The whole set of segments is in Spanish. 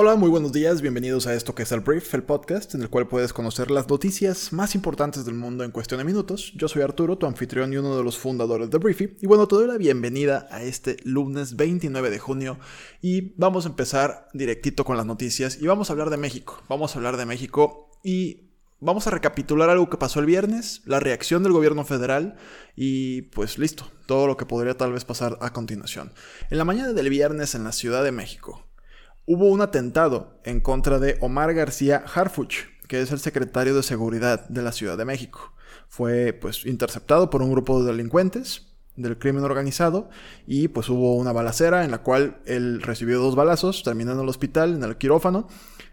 Hola, muy buenos días, bienvenidos a esto que es el Brief, el podcast en el cual puedes conocer las noticias más importantes del mundo en cuestión de minutos. Yo soy Arturo, tu anfitrión y uno de los fundadores de Briefy, y bueno, te doy la bienvenida a este lunes 29 de junio y vamos a empezar directito con las noticias y vamos a hablar de México. Vamos a hablar de México y Vamos a recapitular algo que pasó el viernes, la reacción del gobierno federal y pues listo, todo lo que podría tal vez pasar a continuación. En la mañana del viernes en la Ciudad de México, hubo un atentado en contra de Omar García Harfuch, que es el secretario de Seguridad de la Ciudad de México. Fue pues interceptado por un grupo de delincuentes del crimen organizado y pues hubo una balacera en la cual él recibió dos balazos, terminó en el hospital, en el quirófano,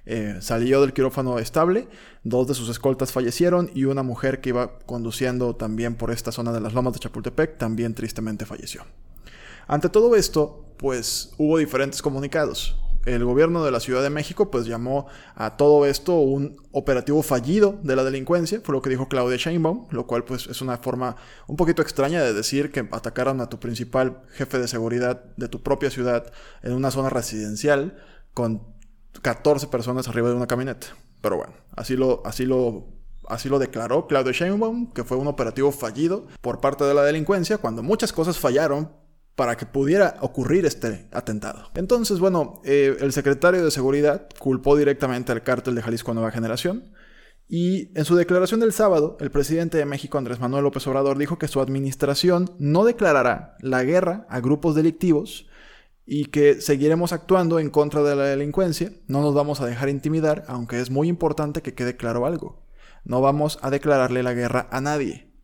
eh, salió del quirófano estable, dos de sus escoltas fallecieron y una mujer que iba conduciendo también por esta zona de las lomas de Chapultepec también tristemente falleció. Ante todo esto, pues hubo diferentes comunicados el gobierno de la Ciudad de México pues llamó a todo esto un operativo fallido de la delincuencia, fue lo que dijo Claudia Sheinbaum, lo cual pues es una forma un poquito extraña de decir que atacaron a tu principal jefe de seguridad de tu propia ciudad en una zona residencial con 14 personas arriba de una camioneta. Pero bueno, así lo, así lo Así lo declaró Claudia Sheinbaum, que fue un operativo fallido por parte de la delincuencia, cuando muchas cosas fallaron para que pudiera ocurrir este atentado. Entonces, bueno, eh, el secretario de Seguridad culpó directamente al cártel de Jalisco Nueva Generación y en su declaración del sábado, el presidente de México, Andrés Manuel López Obrador, dijo que su administración no declarará la guerra a grupos delictivos y que seguiremos actuando en contra de la delincuencia, no nos vamos a dejar intimidar, aunque es muy importante que quede claro algo, no vamos a declararle la guerra a nadie.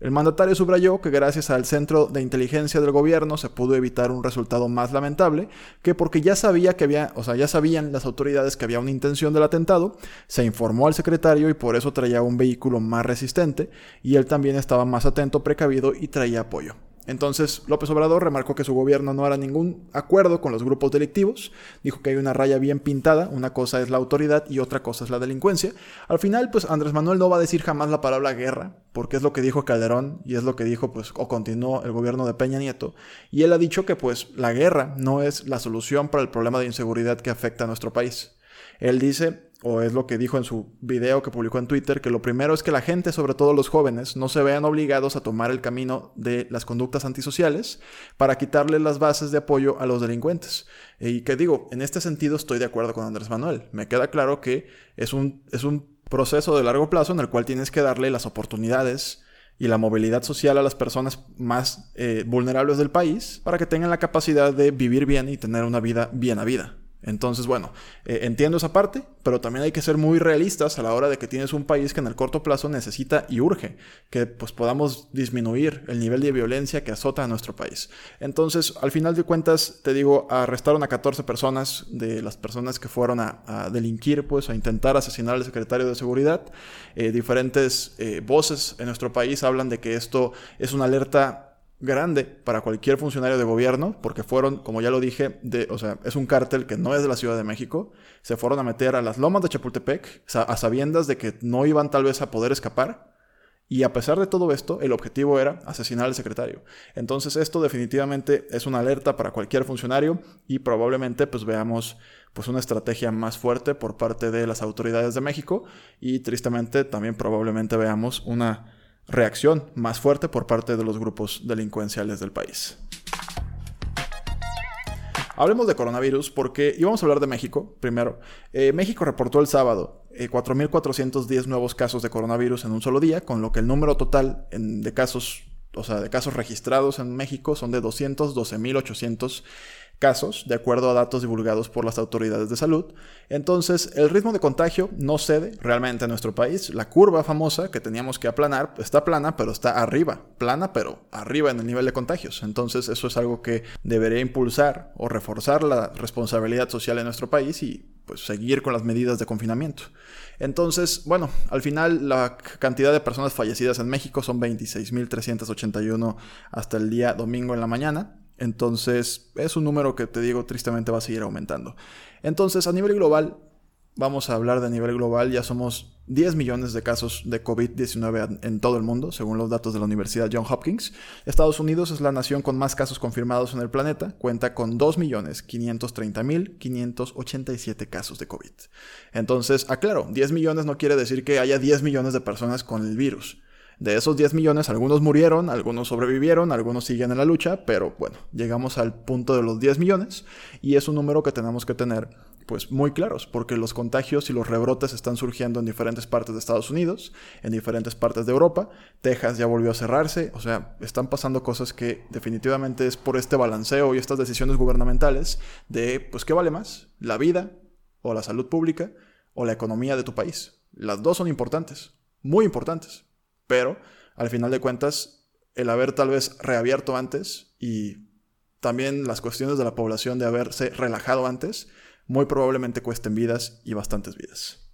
El mandatario subrayó que gracias al centro de inteligencia del gobierno se pudo evitar un resultado más lamentable, que porque ya sabía que había, o sea, ya sabían las autoridades que había una intención del atentado, se informó al secretario y por eso traía un vehículo más resistente y él también estaba más atento, precavido y traía apoyo. Entonces López Obrador remarcó que su gobierno no hará ningún acuerdo con los grupos delictivos, dijo que hay una raya bien pintada, una cosa es la autoridad y otra cosa es la delincuencia. Al final, pues Andrés Manuel no va a decir jamás la palabra guerra, porque es lo que dijo Calderón y es lo que dijo, pues, o continuó el gobierno de Peña Nieto. Y él ha dicho que, pues, la guerra no es la solución para el problema de inseguridad que afecta a nuestro país. Él dice o es lo que dijo en su video que publicó en Twitter, que lo primero es que la gente, sobre todo los jóvenes, no se vean obligados a tomar el camino de las conductas antisociales para quitarle las bases de apoyo a los delincuentes. Y que digo, en este sentido estoy de acuerdo con Andrés Manuel. Me queda claro que es un, es un proceso de largo plazo en el cual tienes que darle las oportunidades y la movilidad social a las personas más eh, vulnerables del país para que tengan la capacidad de vivir bien y tener una vida bien a vida. Entonces, bueno, eh, entiendo esa parte, pero también hay que ser muy realistas a la hora de que tienes un país que en el corto plazo necesita y urge que pues, podamos disminuir el nivel de violencia que azota a nuestro país. Entonces, al final de cuentas, te digo, arrestaron a 14 personas de las personas que fueron a, delinquir, pues a intentar asesinar al secretario de Seguridad. Eh, diferentes eh, voces en nuestro país hablan de que esto es una alerta grande para cualquier funcionario de gobierno, porque fueron, como ya lo dije, de, o sea, es un cártel que no es de la Ciudad de México, se fueron a meter a las lomas de Chapultepec, a sabiendas de que no iban tal vez a poder escapar, y a pesar de todo esto, el objetivo era asesinar al secretario. Entonces esto definitivamente es una alerta para cualquier funcionario y probablemente pues veamos pues una estrategia más fuerte por parte de las autoridades de México y tristemente también probablemente veamos una reacción más fuerte por parte de los grupos delincuenciales del país. Hablemos de coronavirus porque íbamos a hablar de México primero. Eh, México reportó el sábado 4.410 eh, nuevos casos de coronavirus en un solo día, con lo que el número total de casos, o sea, de casos registrados en México son de 212.800 casos, de acuerdo a datos divulgados por las autoridades de salud. Entonces, el ritmo de contagio no cede realmente en nuestro país. La curva famosa que teníamos que aplanar está plana, pero está arriba. Plana, pero arriba en el nivel de contagios. Entonces, eso es algo que debería impulsar o reforzar la responsabilidad social en nuestro país y pues seguir con las medidas de confinamiento. Entonces, bueno, al final la cantidad de personas fallecidas en México son 26.381 hasta el día domingo en la mañana. Entonces, es un número que te digo, tristemente va a seguir aumentando. Entonces, a nivel global, vamos a hablar de nivel global, ya somos 10 millones de casos de COVID-19 en todo el mundo, según los datos de la Universidad Johns Hopkins. Estados Unidos es la nación con más casos confirmados en el planeta, cuenta con 2.530.587 casos de COVID. Entonces, aclaro, 10 millones no quiere decir que haya 10 millones de personas con el virus. De esos 10 millones, algunos murieron, algunos sobrevivieron, algunos siguen en la lucha, pero bueno, llegamos al punto de los 10 millones y es un número que tenemos que tener pues muy claros, porque los contagios y los rebrotes están surgiendo en diferentes partes de Estados Unidos, en diferentes partes de Europa, Texas ya volvió a cerrarse, o sea, están pasando cosas que definitivamente es por este balanceo y estas decisiones gubernamentales de, pues, ¿qué vale más? ¿La vida o la salud pública o la economía de tu país? Las dos son importantes, muy importantes. Pero, al final de cuentas, el haber tal vez reabierto antes y también las cuestiones de la población de haberse relajado antes, muy probablemente cuesten vidas y bastantes vidas.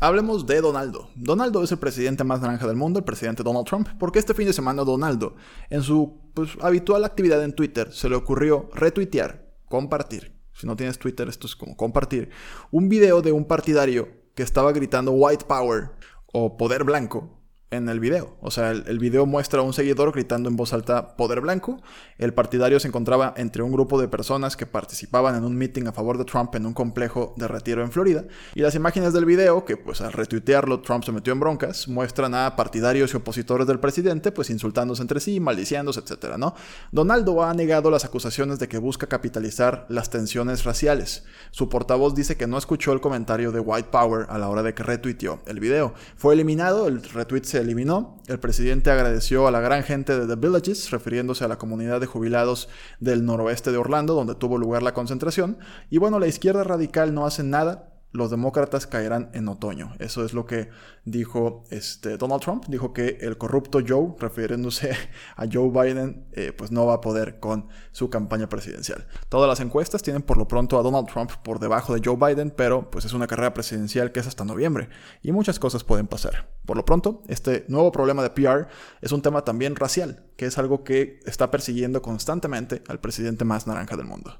Hablemos de Donaldo. Donaldo es el presidente más naranja del mundo, el presidente Donald Trump, porque este fin de semana Donaldo, en su pues, habitual actividad en Twitter, se le ocurrió retuitear, compartir, si no tienes Twitter esto es como compartir, un video de un partidario que estaba gritando White Power o Poder Blanco en el video. O sea, el, video muestra a un seguidor gritando en voz alta poder blanco. El partidario se encontraba entre un grupo de personas que participaban en un meeting a favor de Trump en un complejo de retiro en Florida. Y las imágenes del video, que pues al retuitearlo Trump se metió en broncas, muestran a partidarios y opositores del presidente pues insultándose entre sí, maldiciéndose, etc. ¿no? Donaldo ha negado las acusaciones de que busca capitalizar las tensiones raciales. Su portavoz dice que no escuchó el comentario de White Power a la hora de que retuiteó el video. Fue eliminado, el retweet se eliminó. El presidente agradeció a la gran gente de The Villages, refiriéndose a la comunidad de jubilados del noroeste de Orlando, donde tuvo lugar la concentración. Y bueno, la izquierda radical no hace nada los demócratas caerán en otoño. Eso es lo que dijo este, Donald Trump. Dijo que el corrupto Joe, refiriéndose a Joe Biden, eh, pues no va a poder con su campaña presidencial. Todas las encuestas tienen por lo pronto a Donald Trump por debajo de Joe Biden, pero pues es una carrera presidencial que es hasta noviembre y muchas cosas pueden pasar. Por lo pronto, este nuevo problema de PR es un tema también racial, que es algo que está persiguiendo constantemente al presidente más naranja del mundo.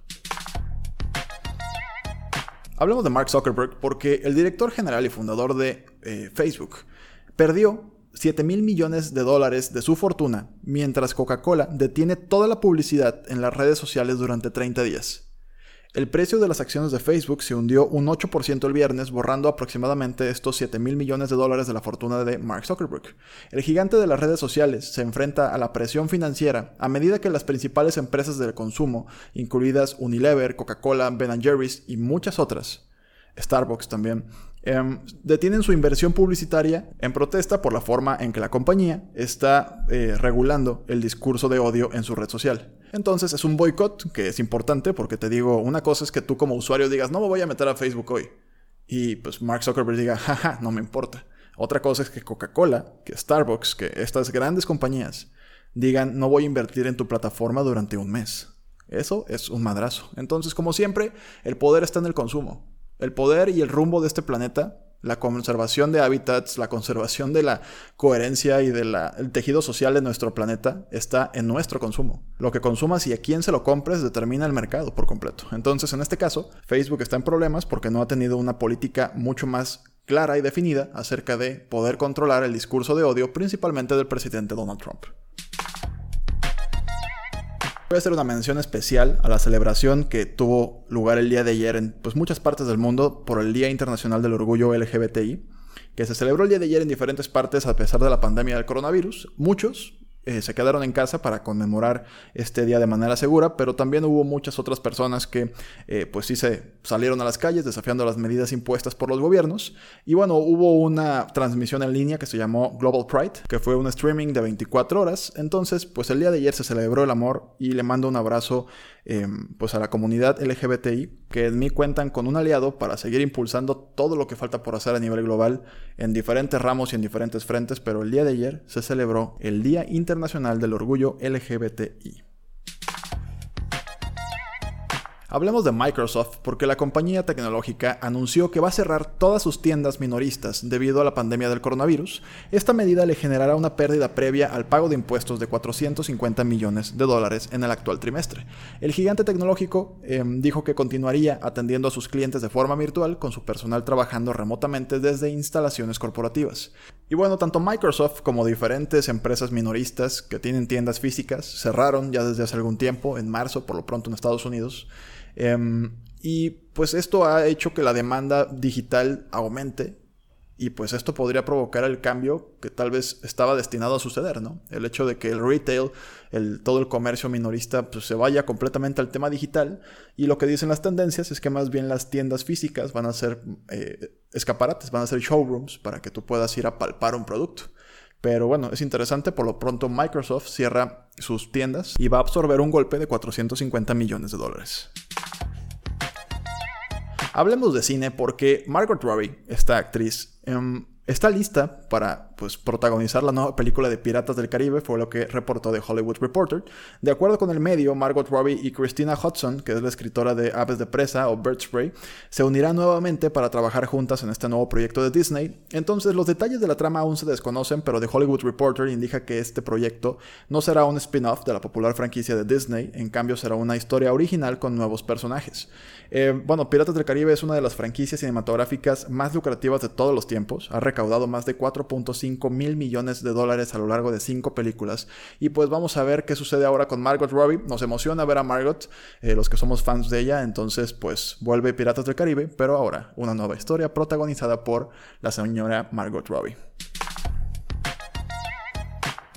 Hablemos de Mark Zuckerberg porque el director general y fundador de eh, Facebook perdió 7 mil millones de dólares de su fortuna mientras Coca-Cola detiene toda la publicidad en las redes sociales durante 30 días. El precio de las acciones de Facebook se hundió un 8% el viernes, borrando aproximadamente estos 7 mil millones de dólares de la fortuna de Mark Zuckerberg. El gigante de las redes sociales se enfrenta a la presión financiera a medida que las principales empresas del consumo, incluidas Unilever, Coca-Cola, Ben Jerry's y muchas otras, Starbucks también, em, detienen su inversión publicitaria en protesta por la forma en que la compañía está eh, regulando el discurso de odio en su red social. Entonces es un boicot que es importante porque te digo, una cosa es que tú como usuario digas, no me voy a meter a Facebook hoy. Y pues Mark Zuckerberg diga, jaja, no me importa. Otra cosa es que Coca-Cola, que Starbucks, que estas grandes compañías digan, no voy a invertir en tu plataforma durante un mes. Eso es un madrazo. Entonces, como siempre, el poder está en el consumo. El poder y el rumbo de este planeta, la conservación de hábitats, la conservación de la coherencia y del tejido social de nuestro planeta está en nuestro consumo. Lo que consumas y a quién se lo compres determina el mercado por completo. Entonces, en este caso, Facebook está en problemas porque no ha tenido una política mucho más clara y definida acerca de poder controlar el discurso de odio, principalmente del presidente Donald Trump. Voy a hacer una mención especial a la celebración que tuvo lugar el día de ayer en pues, muchas partes del mundo por el Día Internacional del Orgullo LGBTI, que se celebró el día de ayer en diferentes partes a pesar de la pandemia del coronavirus. Muchos, eh, se quedaron en casa para conmemorar este día de manera segura, pero también hubo muchas otras personas que eh, pues sí se salieron a las calles desafiando las medidas impuestas por los gobiernos. Y bueno, hubo una transmisión en línea que se llamó Global Pride, que fue un streaming de 24 horas. Entonces, pues el día de ayer se celebró el amor y le mando un abrazo Em, pues a la comunidad LGBTI, que en mí cuentan con un aliado para seguir impulsando todo lo que falta por hacer a nivel global en diferentes ramos y en diferentes frentes, pero el día de ayer se celebró el Día Internacional del Orgullo LGBTI. Hablemos de Microsoft porque la compañía tecnológica anunció que va a cerrar todas sus tiendas minoristas debido a la pandemia del coronavirus. Esta medida le generará una pérdida previa al pago de impuestos de 450 millones de dólares en el actual trimestre. El gigante tecnológico em, dijo que continuaría atendiendo a sus clientes de forma virtual con su personal trabajando remotamente desde instalaciones corporativas. Y bueno, tanto Microsoft como diferentes empresas minoristas que tienen tiendas físicas cerraron ya desde hace algún tiempo, en marzo por lo pronto en Estados Unidos. Em, y pues esto ha hecho que la demanda digital aumente y pues esto podría provocar el cambio que tal vez estaba destinado a suceder, ¿no? El hecho de que el retail, el, todo el comercio minorista, pues se vaya completamente al tema digital. Y lo que dicen las tendencias es que más bien las tiendas físicas van a ser eh, escaparates, van a ser showrooms para que tú puedas ir a palpar un producto. Pero bueno, es interesante, por lo pronto Microsoft cierra sus tiendas y va a absorber un golpe de 450 millones de dólares. Hablemos de cine porque Margot Robbie, esta actriz, em, está lista para pues, protagonizar la nueva película de Piratas del Caribe, fue lo que reportó The Hollywood Reporter. De acuerdo con el medio, Margot Robbie y Christina Hudson, que es la escritora de Aves de Presa o Bird Spray, se unirán nuevamente para trabajar juntas en este nuevo proyecto de Disney. Entonces, los detalles de la trama aún se desconocen, pero The Hollywood Reporter indica que este proyecto no será un spin-off de la popular franquicia de Disney, en cambio será una historia original con nuevos personajes. Eh, bueno, Piratas del Caribe es una de las franquicias cinematográficas más lucrativas de todos los tiempos. Recaudado más de 4.5 mil millones de dólares a lo largo de cinco películas. Y pues vamos a ver qué sucede ahora con Margot Robbie. Nos emociona ver a Margot, eh, los que somos fans de ella. Entonces, pues vuelve Piratas del Caribe, pero ahora una nueva historia protagonizada por la señora Margot Robbie.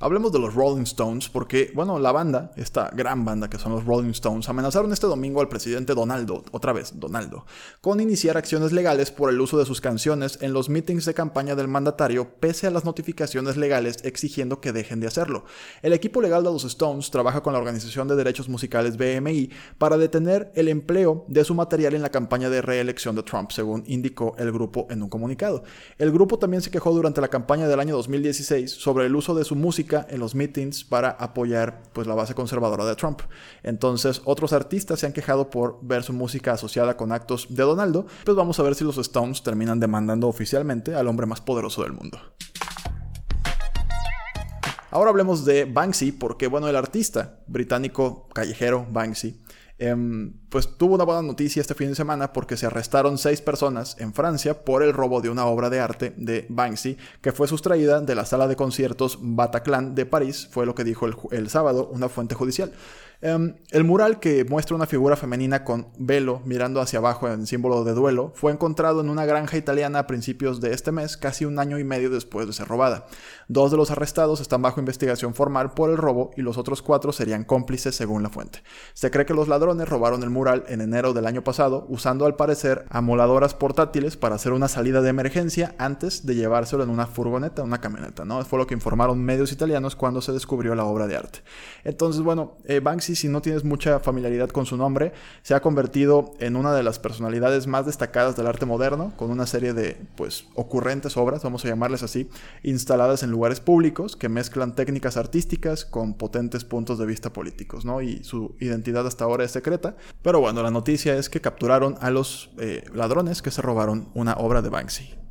Hablemos de los Rolling Stones porque, bueno, la banda, esta gran banda que son los Rolling Stones, amenazaron este domingo al presidente Donaldo, otra vez Donaldo, con iniciar acciones legales por el uso de sus canciones en los meetings de campaña del mandatario pese a las notificaciones legales exigiendo que dejen de hacerlo. El equipo legal de los Stones trabaja con la Organización de Derechos Musicales BMI para detener el empleo de su material en la campaña de reelección de Trump, según indicó el grupo en un comunicado. El grupo también se quejó durante la campaña del año 2016 sobre el uso de su música en los meetings para apoyar pues, la base conservadora de Trump. Entonces, otros artistas se han quejado por ver su música asociada con actos de Donaldo, pues vamos a ver si los Stones terminan demandando oficialmente al hombre más poderoso del mundo. Ahora hablemos de Banksy, porque bueno, el artista británico callejero Banksy Em, pues tuvo una buena noticia este fin de semana porque se arrestaron seis personas en Francia por el robo de una obra de arte de Banksy que fue sustraída de la sala de conciertos Bataclan de París, fue lo que dijo el sábado una fuente judicial. Em, el mural que muestra una figura femenina con velo mirando hacia abajo en símbolo de duelo fue encontrado en una granja italiana a principios de este mes, casi un año y medio después de ser robada. Dos de los arrestados están bajo investigación formal por el robo y los otros cuatro serían cómplices según la fuente. Se cree que los ladrones robaron el mural en enero del año pasado usando al parecer amoladoras portátiles para hacer una salida de emergencia antes de llevárselo en una furgoneta, una camioneta, ¿no? Fue lo que informaron medios italianos cuando se descubrió la obra de arte. Entonces, bueno, eh, Banks si no tienes mucha familiaridad con su nombre, se ha convertido en una de las personalidades más destacadas del arte moderno, con una serie de, pues, ocurrentes obras, vamos a llamarles así, instaladas en lugares públicos que mezclan técnicas artísticas con potentes puntos de vista políticos, ¿no? Y su identidad hasta ahora es secreta. Pero bueno, la noticia es que capturaron a los eh, ladrones que se robaron una obra de Banksy.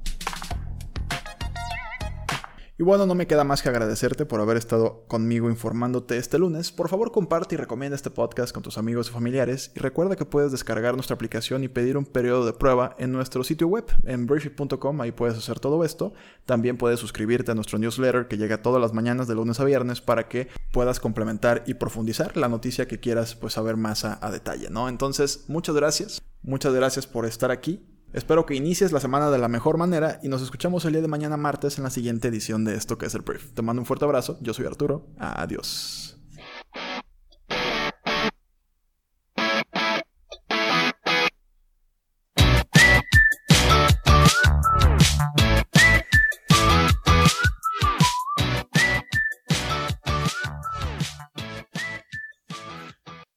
Y bueno, no me queda más que agradecerte por haber estado conmigo informándote este lunes. Por favor, comparte y recomienda este podcast con tus amigos y familiares. Y recuerda que puedes descargar nuestra aplicación y pedir un periodo de prueba en nuestro sitio web, en briefy.com. Ahí puedes hacer todo esto. También puedes suscribirte a nuestro newsletter que llega todas las mañanas de lunes a viernes para que puedas complementar y profundizar la noticia que quieras pues, saber más a, a detalle, ¿no? Entonces, muchas gracias. Muchas gracias por estar aquí Espero que inicies la semana de la mejor manera y nos escuchamos el día de mañana martes en la siguiente edición de esto que es el brief. Te mando un fuerte abrazo, yo soy Arturo, adiós.